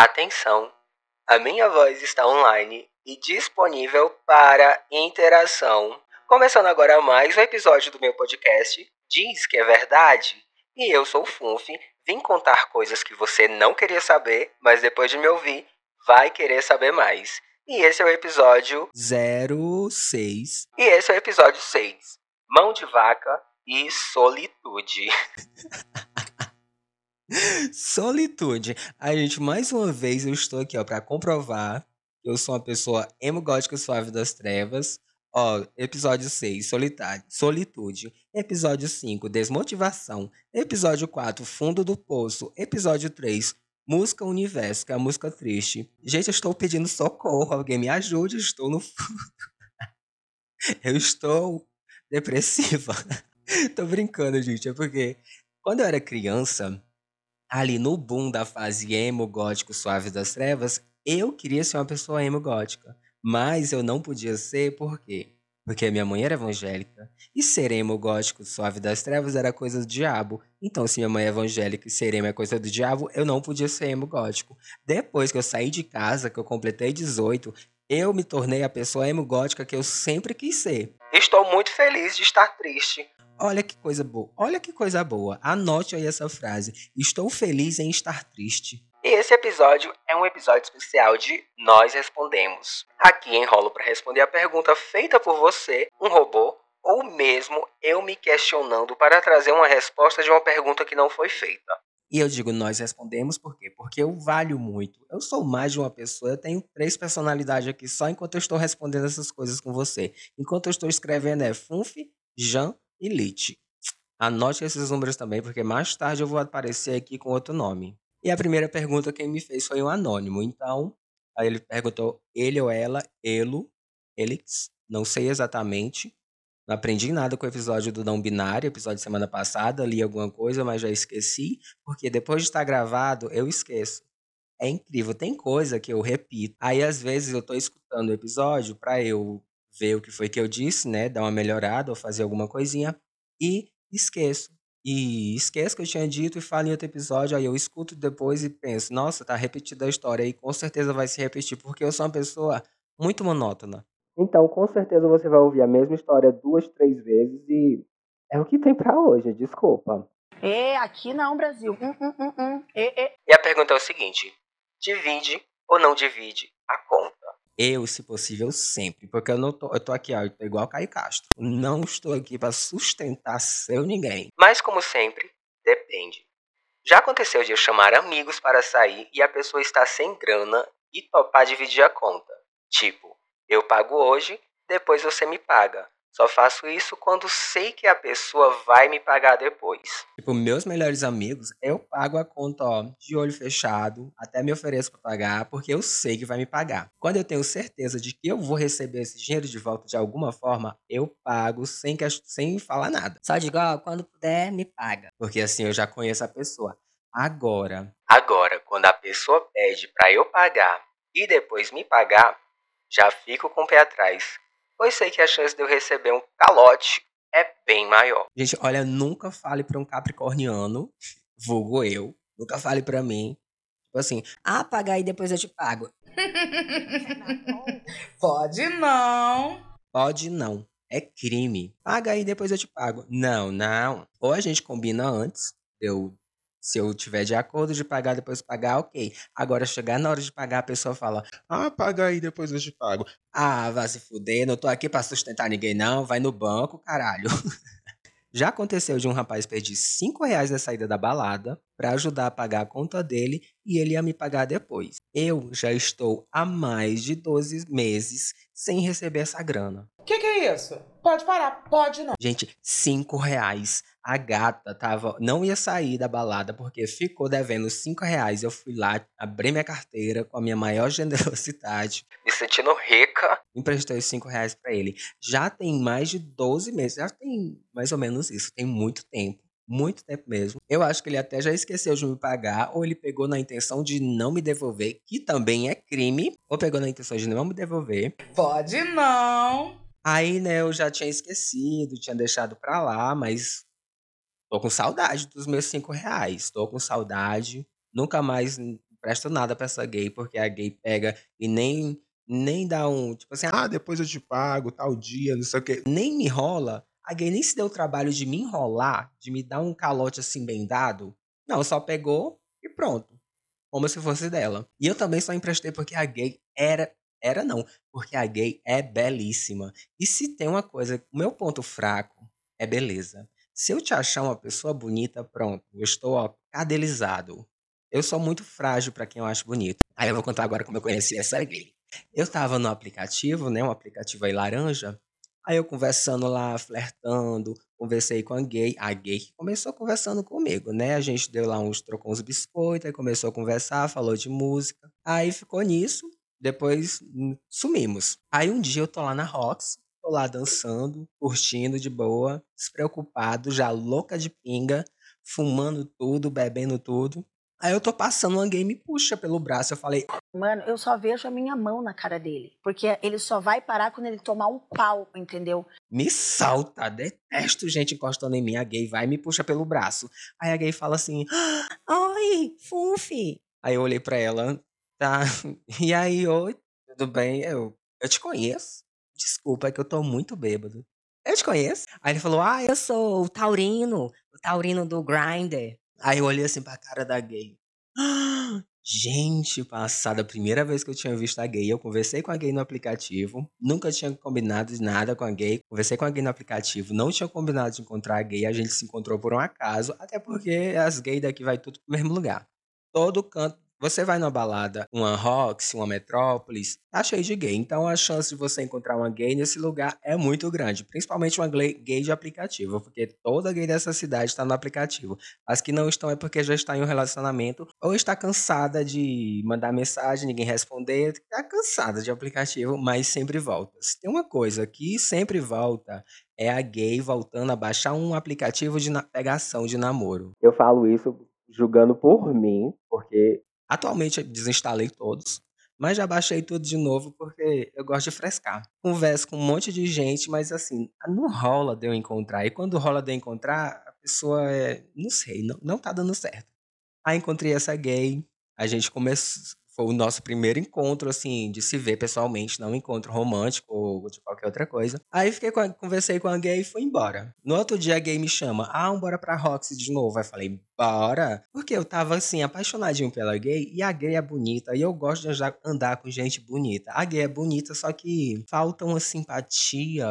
Atenção! A minha voz está online e disponível para interação. Começando agora mais um episódio do meu podcast Diz que é Verdade. E eu sou o Funf, vim contar coisas que você não queria saber, mas depois de me ouvir, vai querer saber mais. E esse é o episódio 06. E esse é o episódio 6. Mão de vaca e solitude. Solitude. A gente, mais uma vez, eu estou aqui, ó, para comprovar que eu sou uma pessoa emo gótica suave das trevas. Ó, episódio 6, solitário, solitude. Episódio 5, desmotivação. Episódio 4, fundo do poço. Episódio 3, música universo, que é a música triste. Gente, eu estou pedindo socorro, alguém me ajude, estou no fundo. eu estou depressiva. Tô brincando, gente, é porque quando eu era criança, ali no boom da fase emo gótico suave das trevas, eu queria ser uma pessoa emo gótica. Mas eu não podia ser, por quê? Porque minha mãe era evangélica. E ser emo gótico suave das trevas era coisa do diabo. Então, se minha mãe é evangélica e ser emo é coisa do diabo, eu não podia ser emo gótico. Depois que eu saí de casa, que eu completei 18, eu me tornei a pessoa emo gótica que eu sempre quis ser. Estou muito feliz de estar triste. Olha que coisa boa. Olha que coisa boa. Anote aí essa frase. Estou feliz em estar triste. E esse episódio é um episódio especial de Nós Respondemos. Aqui enrolo para responder a pergunta feita por você, um robô, ou mesmo eu me questionando para trazer uma resposta de uma pergunta que não foi feita. E eu digo nós respondemos por quê? Porque eu valho muito. Eu sou mais de uma pessoa, eu tenho três personalidades aqui só enquanto eu estou respondendo essas coisas com você. Enquanto eu estou escrevendo é Funf, Jan e Lit. Anote esses números também, porque mais tarde eu vou aparecer aqui com outro nome. E a primeira pergunta quem me fez foi um anônimo. Então, aí ele perguntou ele ou ela, elo, elix, não sei exatamente. Não aprendi nada com o episódio do não binário, episódio de semana passada, li alguma coisa, mas já esqueci, porque depois de estar gravado, eu esqueço. É incrível, tem coisa que eu repito. Aí às vezes eu tô escutando o episódio para eu ver o que foi que eu disse, né, dar uma melhorada ou fazer alguma coisinha e esqueço. E esqueço que eu tinha dito e falo em outro episódio, aí eu escuto depois e penso, nossa, tá repetida a história e com certeza vai se repetir, porque eu sou uma pessoa muito monótona. Então, com certeza você vai ouvir a mesma história duas, três vezes e é o que tem para hoje, desculpa. É, aqui não, Brasil. Hum, hum, hum, hum. É, é. E a pergunta é o seguinte: divide ou não divide a conta? Eu, se possível, sempre. Porque eu não tô. Eu tô aqui, ó, eu tô igual Caio Castro. Não estou aqui para sustentar seu ninguém. Mas, como sempre, depende. Já aconteceu de eu chamar amigos para sair e a pessoa está sem grana e topar dividir a conta. Tipo, eu pago hoje, depois você me paga. Só faço isso quando sei que a pessoa vai me pagar depois. Tipo, meus melhores amigos, eu pago a conta, ó, de olho fechado, até me ofereço para pagar, porque eu sei que vai me pagar. Quando eu tenho certeza de que eu vou receber esse dinheiro de volta de alguma forma, eu pago sem, que, sem falar nada. Só digo, ó, quando puder, me paga. Porque assim eu já conheço a pessoa. Agora. Agora, quando a pessoa pede para eu pagar e depois me pagar, já fico com o pé atrás pois sei que a chance de eu receber um calote é bem maior. Gente, olha, nunca fale para um capricorniano, vulgo eu, nunca fale para mim, tipo assim, ah, paga aí depois eu te pago. Pode não. Pode não. É crime. Paga aí depois eu te pago. Não, não. Ou a gente combina antes, eu se eu tiver de acordo de pagar, depois pagar, ok. Agora, chegar na hora de pagar, a pessoa fala: Ah, paga aí, depois eu te pago. Ah, vai se fuder, não tô aqui pra sustentar ninguém, não. Vai no banco, caralho. Já aconteceu de um rapaz pedir 5 reais na saída da balada para ajudar a pagar a conta dele e ele ia me pagar depois. Eu já estou há mais de 12 meses sem receber essa grana. O que, que é isso? Pode parar, pode não. Gente, 5 reais. A gata tava, não ia sair da balada porque ficou devendo 5 reais. Eu fui lá, abri minha carteira com a minha maior generosidade. Me sentindo rica. Emprestei os 5 reais pra ele. Já tem mais de 12 meses. Já tem mais ou menos isso. Tem muito tempo. Muito tempo mesmo. Eu acho que ele até já esqueceu de me pagar, ou ele pegou na intenção de não me devolver, que também é crime, ou pegou na intenção de não me devolver. Pode não. Aí, né, eu já tinha esquecido, tinha deixado pra lá, mas Tô com saudade dos meus cinco reais. Tô com saudade. Nunca mais presto nada pra essa gay, porque a gay pega e nem, nem dá um, tipo assim, ah, depois eu te pago, tal dia, não sei o quê. Nem me enrola. A gay nem se deu o trabalho de me enrolar, de me dar um calote assim bem dado. Não, só pegou e pronto. Como se fosse dela. E eu também só emprestei porque a gay era. Era não, porque a gay é belíssima. E se tem uma coisa, o meu ponto fraco é beleza. Se eu te achar uma pessoa bonita, pronto, eu estou ó, cadelizado. Eu sou muito frágil para quem eu acho bonito. Aí eu vou contar agora como eu conheci essa gay. Eu tava no aplicativo, né, um aplicativo aí laranja. Aí eu conversando lá, flertando, conversei com a gay. A gay que começou conversando comigo, né? A gente deu lá uns, trocou uns biscoitos, aí começou a conversar, falou de música. Aí ficou nisso, depois hum, sumimos. Aí um dia eu tô lá na Rox, tô lá dançando, curtindo de boa, despreocupado, já louca de pinga, fumando tudo, bebendo tudo. Aí eu tô passando, uma gay me puxa pelo braço. Eu falei, Mano, eu só vejo a minha mão na cara dele. Porque ele só vai parar quando ele tomar um pau, entendeu? me salta, detesto gente encostando em mim. A gay vai e me puxa pelo braço. Aí a gay fala assim, "Ah, oi, Funfi. Aí eu olhei pra ela, tá, e aí, oi, tudo bem? Eu, eu te conheço. Desculpa, é que eu tô muito bêbado. Eu te conheço? Aí ele falou, ah, eu sou o Taurino, o Taurino do Grindr. Aí eu olhei assim pra cara da gay. "Ah, Gente, passada a primeira vez que eu tinha visto a gay, eu conversei com a gay no aplicativo, nunca tinha combinado nada com a gay, conversei com a gay no aplicativo, não tinha combinado de encontrar a gay, a gente se encontrou por um acaso, até porque as gays daqui vai tudo pro mesmo lugar. Todo canto, você vai numa balada, uma Roxy, uma Metrópolis, tá cheio de gay, então a chance de você encontrar uma gay nesse lugar é muito grande, principalmente uma gay de aplicativo, porque toda gay dessa cidade está no aplicativo. As que não estão é porque já está em um relacionamento ou está cansada de mandar mensagem, ninguém responder, está cansada de aplicativo, mas sempre volta. Se tem uma coisa que sempre volta, é a gay voltando a baixar um aplicativo de pegação de namoro. Eu falo isso julgando por mim, porque atualmente desinstalei todos. Mas já baixei tudo de novo porque eu gosto de frescar. Converso com um monte de gente, mas assim, não rola de eu encontrar. E quando rola de eu encontrar, a pessoa é. Não sei, não, não tá dando certo. Aí encontrei essa gay, a gente começou. Foi o nosso primeiro encontro, assim, de se ver pessoalmente, não um encontro romântico ou de qualquer outra coisa. Aí fiquei com a- conversei com a gay e fui embora. No outro dia a gay me chama, ah, bora pra Roxy de novo. Aí falei, bora. Porque eu tava, assim, apaixonadinho pela gay e a gay é bonita e eu gosto de andar, andar com gente bonita. A gay é bonita, só que falta uma simpatia.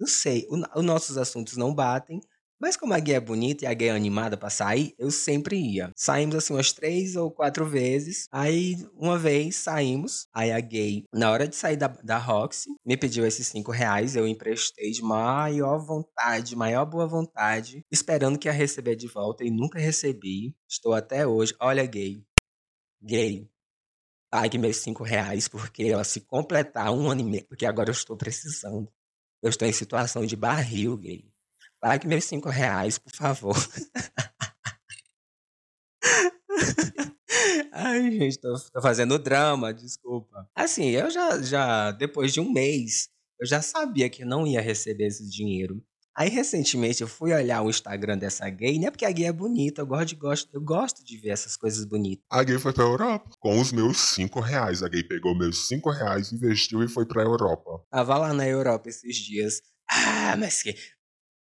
Não sei, os nossos assuntos não batem. Mas como a gay é bonita e a gay é animada pra sair, eu sempre ia. Saímos assim umas três ou quatro vezes. Aí, uma vez, saímos. Aí a gay, na hora de sair da, da Roxy, me pediu esses cinco reais. Eu emprestei de maior vontade, maior boa vontade, esperando que ia receber de volta e nunca recebi. Estou até hoje. Olha, gay. Gay. Pague meus cinco reais, porque ela se completar um ano e meio, porque agora eu estou precisando. Eu estou em situação de barril, gay. Pague meus cinco reais, por favor. Ai, gente, tô, tô fazendo drama, desculpa. Assim, eu já, já, depois de um mês, eu já sabia que eu não ia receber esse dinheiro. Aí, recentemente, eu fui olhar o Instagram dessa gay, né? Porque a gay é bonita, eu gosto de, gosto, eu gosto de ver essas coisas bonitas. A gay foi pra Europa com os meus 5 reais. A gay pegou meus 5 reais, investiu e foi pra Europa. Tava lá na Europa esses dias. Ah, mas que,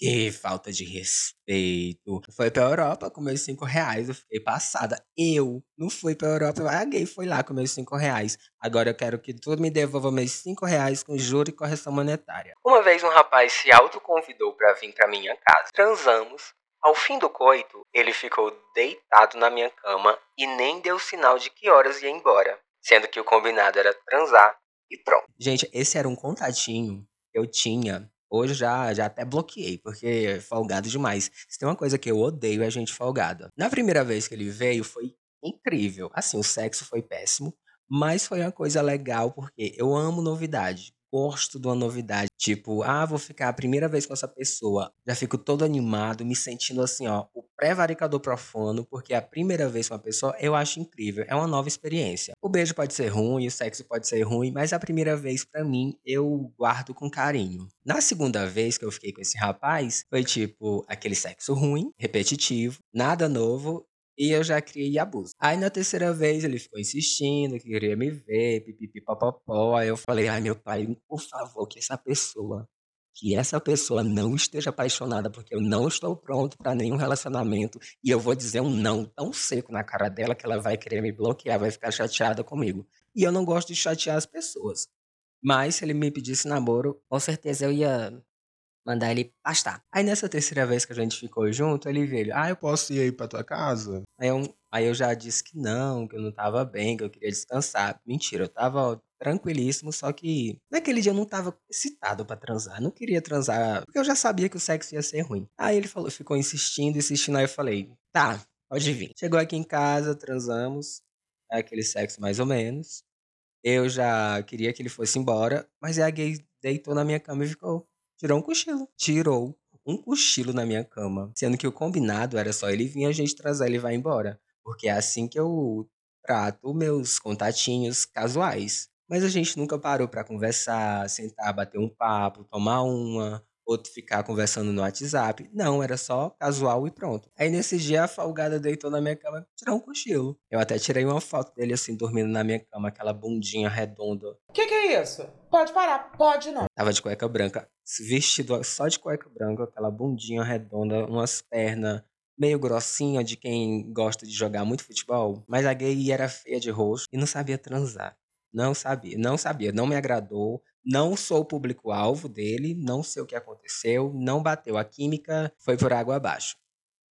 que falta de respeito. Foi pra Europa com meus cinco reais. Eu fiquei passada. Eu não fui pra Europa. A gay foi lá com meus cinco reais. Agora eu quero que tu me devolva meus cinco reais com juro e correção monetária. Uma vez um rapaz se autoconvidou para vir para minha casa. Transamos. Ao fim do coito, ele ficou deitado na minha cama e nem deu sinal de que horas ia embora, sendo que o combinado era transar e pronto. Gente, esse era um contatinho que eu tinha. Hoje já, já até bloqueei, porque é folgado demais. Se tem uma coisa que eu odeio é gente folgada. Na primeira vez que ele veio, foi incrível. Assim, o sexo foi péssimo, mas foi uma coisa legal, porque eu amo novidade. Gosto de uma novidade. Tipo, ah, vou ficar a primeira vez com essa pessoa. Já fico todo animado, me sentindo assim, ó, o pré-varicador profano, porque a primeira vez com uma pessoa eu acho incrível. É uma nova experiência. O beijo pode ser ruim, o sexo pode ser ruim, mas a primeira vez, pra mim, eu guardo com carinho. Na segunda vez que eu fiquei com esse rapaz, foi tipo aquele sexo ruim, repetitivo, nada novo E eu já criei abuso. Aí na terceira vez ele ficou insistindo, que queria me ver, pipipi papapó. Aí eu falei, ai meu pai, por favor, que essa pessoa, que essa pessoa não esteja apaixonada, porque eu não estou pronto para nenhum relacionamento. E eu vou dizer um não tão seco na cara dela que ela vai querer me bloquear, vai ficar chateada comigo. E eu não gosto de chatear as pessoas. Mas se ele me pedisse namoro, com certeza eu ia mandar ele pastar. Aí nessa terceira vez que a gente ficou junto, ele veio, ah, eu Posso ir aí pra tua casa? Aí eu, aí eu já disse que não, que eu não tava bem, que eu queria descansar. Mentira, eu tava tranquilíssimo, só que naquele dia eu não tava excitado pra transar. Não queria transar, porque eu já sabia que o sexo ia ser ruim. Aí ele falou, ficou insistindo, insistindo, aí eu falei, tá, pode vir. Chegou aqui em casa, transamos, aquele sexo mais ou menos. Eu já queria que ele fosse embora, mas a gay deitou na minha cama e ficou. Tirou um cochilo. Tirou um cochilo na minha cama. Sendo que o combinado era só ele vir, a gente trazer ele vai embora. Porque é assim que eu trato meus contatinhos casuais. Mas a gente nunca parou pra conversar, sentar, bater um papo, tomar uma, outro ficar conversando no WhatsApp. Não, era só casual e pronto. Aí nesse dia a folgada deitou na minha cama tirou um cochilo. Eu até tirei uma foto dele assim, dormindo na minha cama, aquela bundinha redonda. Que que é isso? Pode parar, pode não. Tava de cueca branca, vestido só de cueca branca, aquela bundinha redonda, umas pernas meio grossinha de quem gosta de jogar muito futebol. Mas a gay era feia de rosto e não sabia transar. Não sabia, não sabia, não me agradou. Não sou o público-alvo dele, não sei o que aconteceu, não bateu. A química foi por água abaixo.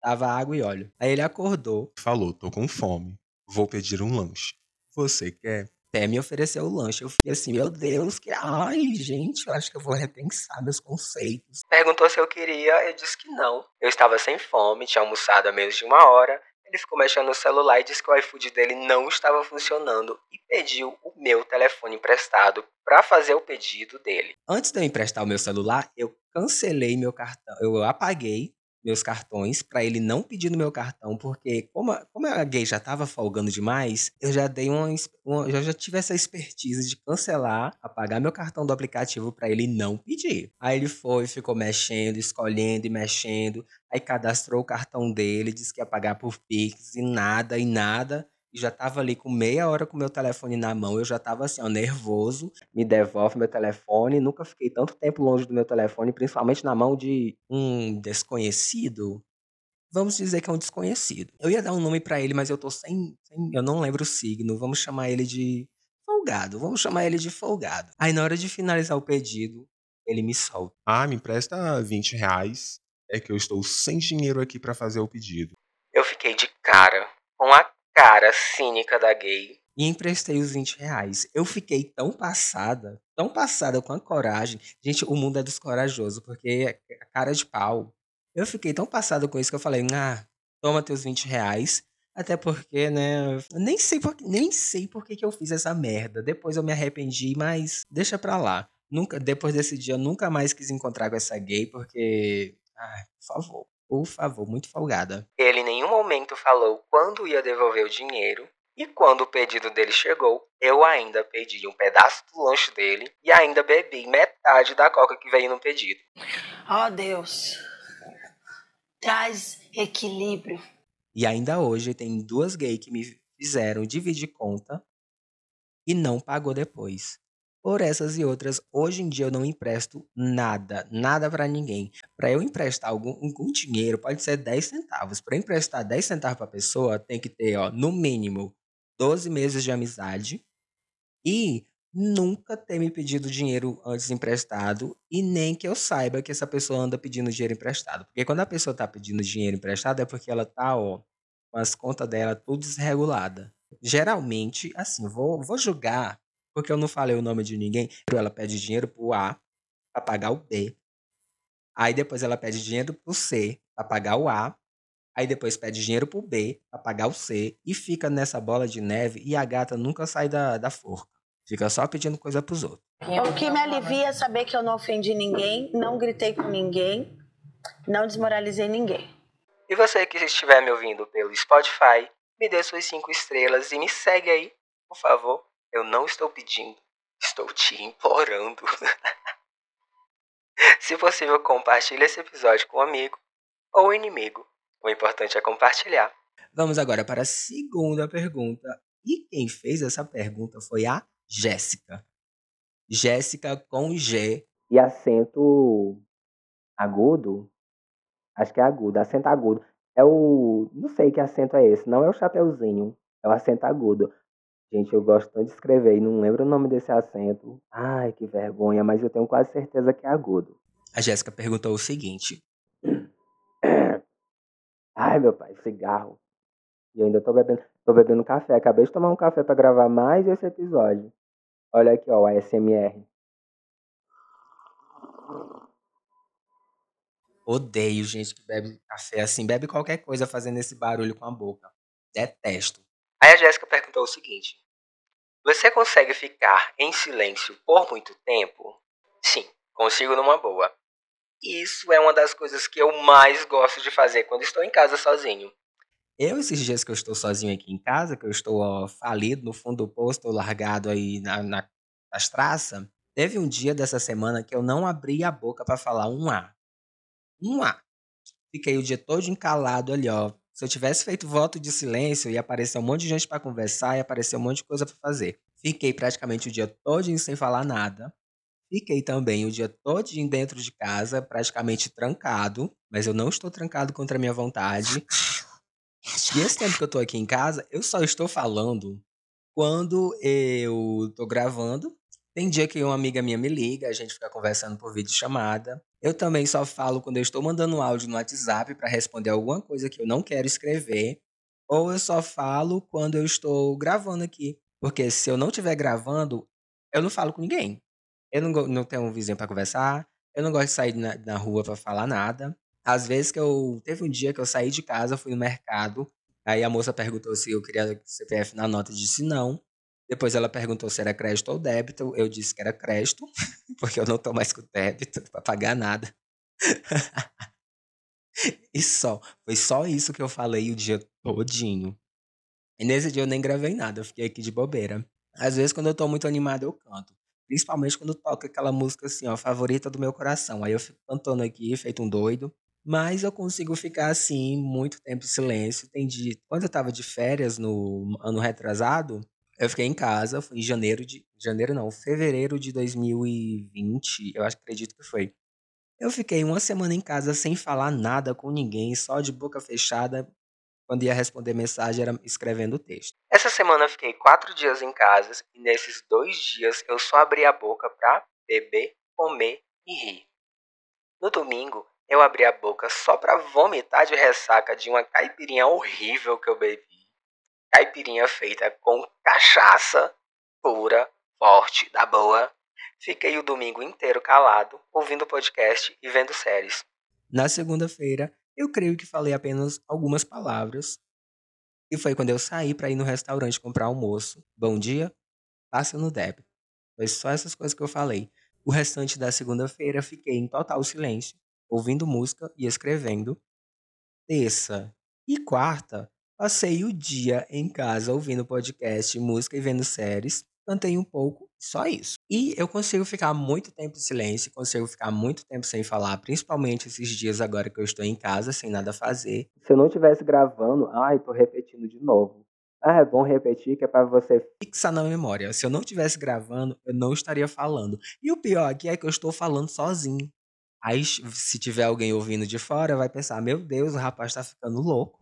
Tava água e óleo. Aí ele acordou, Falou, tô com fome. Vou pedir um lanche. Você quer? até me ofereceu o lanche. Eu fiquei assim, meu Deus, que. Ai, gente, eu acho que eu vou repensar meus conceitos. Perguntou se eu queria, eu disse que não. Eu estava sem fome, tinha almoçado há menos de uma hora. Ele ficou mexendo no celular e disse que o iFood dele não estava funcionando e pediu o meu telefone emprestado para fazer o pedido dele. Antes de eu emprestar o meu celular, eu cancelei meu cartão. Eu apaguei meus cartões para ele não pedir no meu cartão, porque como a, como a gay já tava folgando demais, eu já dei uma, uma eu já tive essa expertise de cancelar, apagar meu cartão do aplicativo para ele não pedir. Aí ele foi, ficou mexendo, escolhendo e mexendo, aí cadastrou o cartão dele, disse que ia pagar por Pix e nada e nada. E já tava ali com meia hora com meu telefone na mão, eu já tava assim, ó, nervoso. Me devolve meu telefone. Nunca fiquei tanto tempo longe do meu telefone, principalmente na mão de um desconhecido. Vamos dizer que é um desconhecido. Eu ia dar um nome pra ele, mas eu tô sem, sem- Eu não lembro o signo. Vamos chamar ele de. Folgado. Vamos chamar ele de folgado. Aí na hora de finalizar o pedido, ele me solta. Ah, me empresta 20 reais. É que eu estou sem dinheiro aqui pra fazer o pedido. Eu fiquei de cara com a cara cínica da gay. e emprestei os 20 reais. Eu fiquei tão passada, tão passada com a coragem. Gente, o mundo é dos corajosos, porque a cara de pau. Eu fiquei tão passada com isso que eu falei, ah, toma teus 20 reais. Até porque, né, nem sei por, nem sei por que, que eu fiz essa merda. Depois eu me arrependi, mas deixa pra lá. Nunca, depois desse dia, eu nunca mais quis encontrar com essa gay, porque, ai, por favor, por favor, muito folgada. Ele em nenhum momento falou quando ia devolver o dinheiro. E quando o pedido dele chegou, eu ainda pedi um pedaço do lanche dele e ainda bebi metade da coca que veio no pedido. Ó Deus, traz equilíbrio. E ainda hoje tem duas gays que me fizeram dividir conta e não pagou depois. Por essas e outras, hoje em dia eu não empresto nada, nada pra ninguém. Pra eu emprestar algum, algum dinheiro, pode ser 10 centavos. Eu emprestar 10 centavos pra pessoa, tem que ter, ó, no mínimo 12 meses de amizade e nunca ter me pedido dinheiro antes emprestado e nem que eu saiba que essa pessoa anda pedindo dinheiro emprestado. Porque quando a pessoa tá pedindo dinheiro emprestado é porque ela tá, ó, com as contas dela tudo desregulada. Geralmente, assim, vou, vou julgar, porque eu não falei o nome de ninguém, ela pede dinheiro pro A pra pagar o B. Aí depois ela pede dinheiro pro C pra pagar o A. Aí depois pede dinheiro pro B pra pagar o C. E fica nessa bola de neve e a gata nunca sai da, da forca. Fica só pedindo coisa pros outros. O que me alivia é saber que eu não ofendi ninguém, não gritei com ninguém, não desmoralizei ninguém. E você que estiver me ouvindo pelo Spotify, me dê suas 5 estrelas e me segue aí, por favor. Eu não estou pedindo, estou te implorando. Se possível, compartilhe esse episódio com um amigo ou inimigo. O importante é compartilhar. Vamos agora para a segunda pergunta. E quem fez essa pergunta foi a Jéssica. Jéssica com G e acento agudo. Acho que é agudo, acento agudo. É o. Não sei que acento é esse, não é o chapeuzinho, é o acento agudo. Gente, eu gosto tanto de escrever e não lembro o nome desse acento. Ai, que vergonha, mas eu tenho quase certeza que é agudo. A Jéssica perguntou o seguinte: Ai, meu pai, cigarro. E eu ainda tô bebendo, tô bebendo café. Acabei de tomar um café para gravar mais esse episódio. Olha aqui, ó, o ASMR. Odeio gente que bebe café assim, bebe qualquer coisa fazendo esse barulho com a boca. Detesto. Aí a Jéssica perguntou o seguinte: Você consegue ficar em silêncio por muito tempo? Sim, consigo numa boa. Isso é uma das coisas que eu mais gosto de fazer quando estou em casa sozinho. Eu, esses dias que eu estou sozinho aqui em casa, que eu estou ó, falido no fundo do posto, largado aí na, na, nas traças, teve um dia dessa semana que eu não abri a boca para falar um A. Um A. Fiquei o dia todo encalado ali, ó. Se eu tivesse feito voto de silêncio, ia aparecer um monte de gente para conversar, ia aparecer um monte de coisa para fazer. Fiquei praticamente o dia todo sem falar nada. Fiquei também o dia todo dentro de casa, praticamente trancado, mas eu não estou trancado contra a minha vontade. E esse tempo que eu tô aqui em casa, eu só estou falando quando eu tô gravando. Tem dia que uma amiga minha me liga, a gente fica conversando por vídeo chamada. Eu também só falo quando eu estou mandando um áudio no WhatsApp para responder alguma coisa que eu não quero escrever. Ou eu só falo quando eu estou gravando aqui. Porque se eu não estiver gravando, eu não falo com ninguém. Eu não, não tenho um vizinho para conversar. Eu não gosto de sair na, na rua para falar nada. Às vezes que eu. Teve um dia que eu saí de casa, fui no mercado. Aí a moça perguntou se eu queria CPF na nota, eu disse não. Depois ela perguntou se era crédito ou débito. Eu disse que era crédito, porque eu não tô mais com débito para pagar nada. e só. Foi só isso que eu falei o dia todinho. E nesse dia eu nem gravei nada, eu fiquei aqui de bobeira. Às vezes, quando eu tô muito animado, eu canto. Principalmente quando toca aquela música assim, ó, favorita do meu coração. Aí eu fico cantando aqui, feito um doido. Mas eu consigo ficar assim muito tempo em silêncio. Tem de... Quando eu tava de férias no ano retrasado, eu fiquei em casa, foi em janeiro de. Janeiro não, fevereiro de 2020, eu acho acredito que foi. Eu fiquei uma semana em casa sem falar nada com ninguém, só de boca fechada. Quando ia responder mensagem, era escrevendo o texto. Essa semana eu fiquei quatro dias em casa e nesses dois dias eu só abri a boca pra beber, comer e rir. No domingo, eu abri a boca só para vomitar de ressaca de uma caipirinha horrível que eu bebi. Caipirinha feita com cachaça pura, forte, da boa. Fiquei o domingo inteiro calado, ouvindo podcast e vendo séries. Na segunda-feira, eu creio que falei apenas algumas palavras. E foi quando eu saí para ir no restaurante comprar almoço. Bom dia, passa no débito. Foi só essas coisas que eu falei. O restante da segunda-feira fiquei em total silêncio ouvindo música e escrevendo. Terça e quarta, passei o dia em casa ouvindo podcast, música e vendo séries. Cantei um pouco, só isso. E eu consigo ficar muito tempo em silêncio, consigo ficar muito tempo sem falar, principalmente esses dias agora que eu estou em casa, sem nada fazer. Se eu não estivesse gravando, ai, tô repetindo de novo. Ah, é bom repetir que é para você fixar na memória. Se eu não estivesse gravando, eu não estaria falando. E o pior aqui é que eu estou falando sozinho. Aí, se tiver alguém ouvindo de fora, vai pensar: meu Deus, o rapaz tá ficando louco,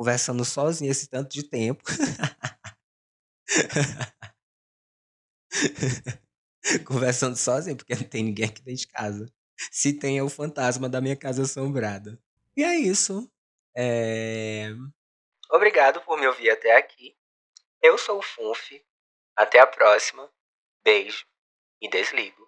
conversando sozinho esse tanto de tempo. conversando sozinho, porque não tem ninguém aqui dentro de casa. Se tem, é o fantasma da minha casa assombrada. E é isso. É... Obrigado por me ouvir até aqui. Eu sou o Funf. Até a próxima. Beijo e desligo.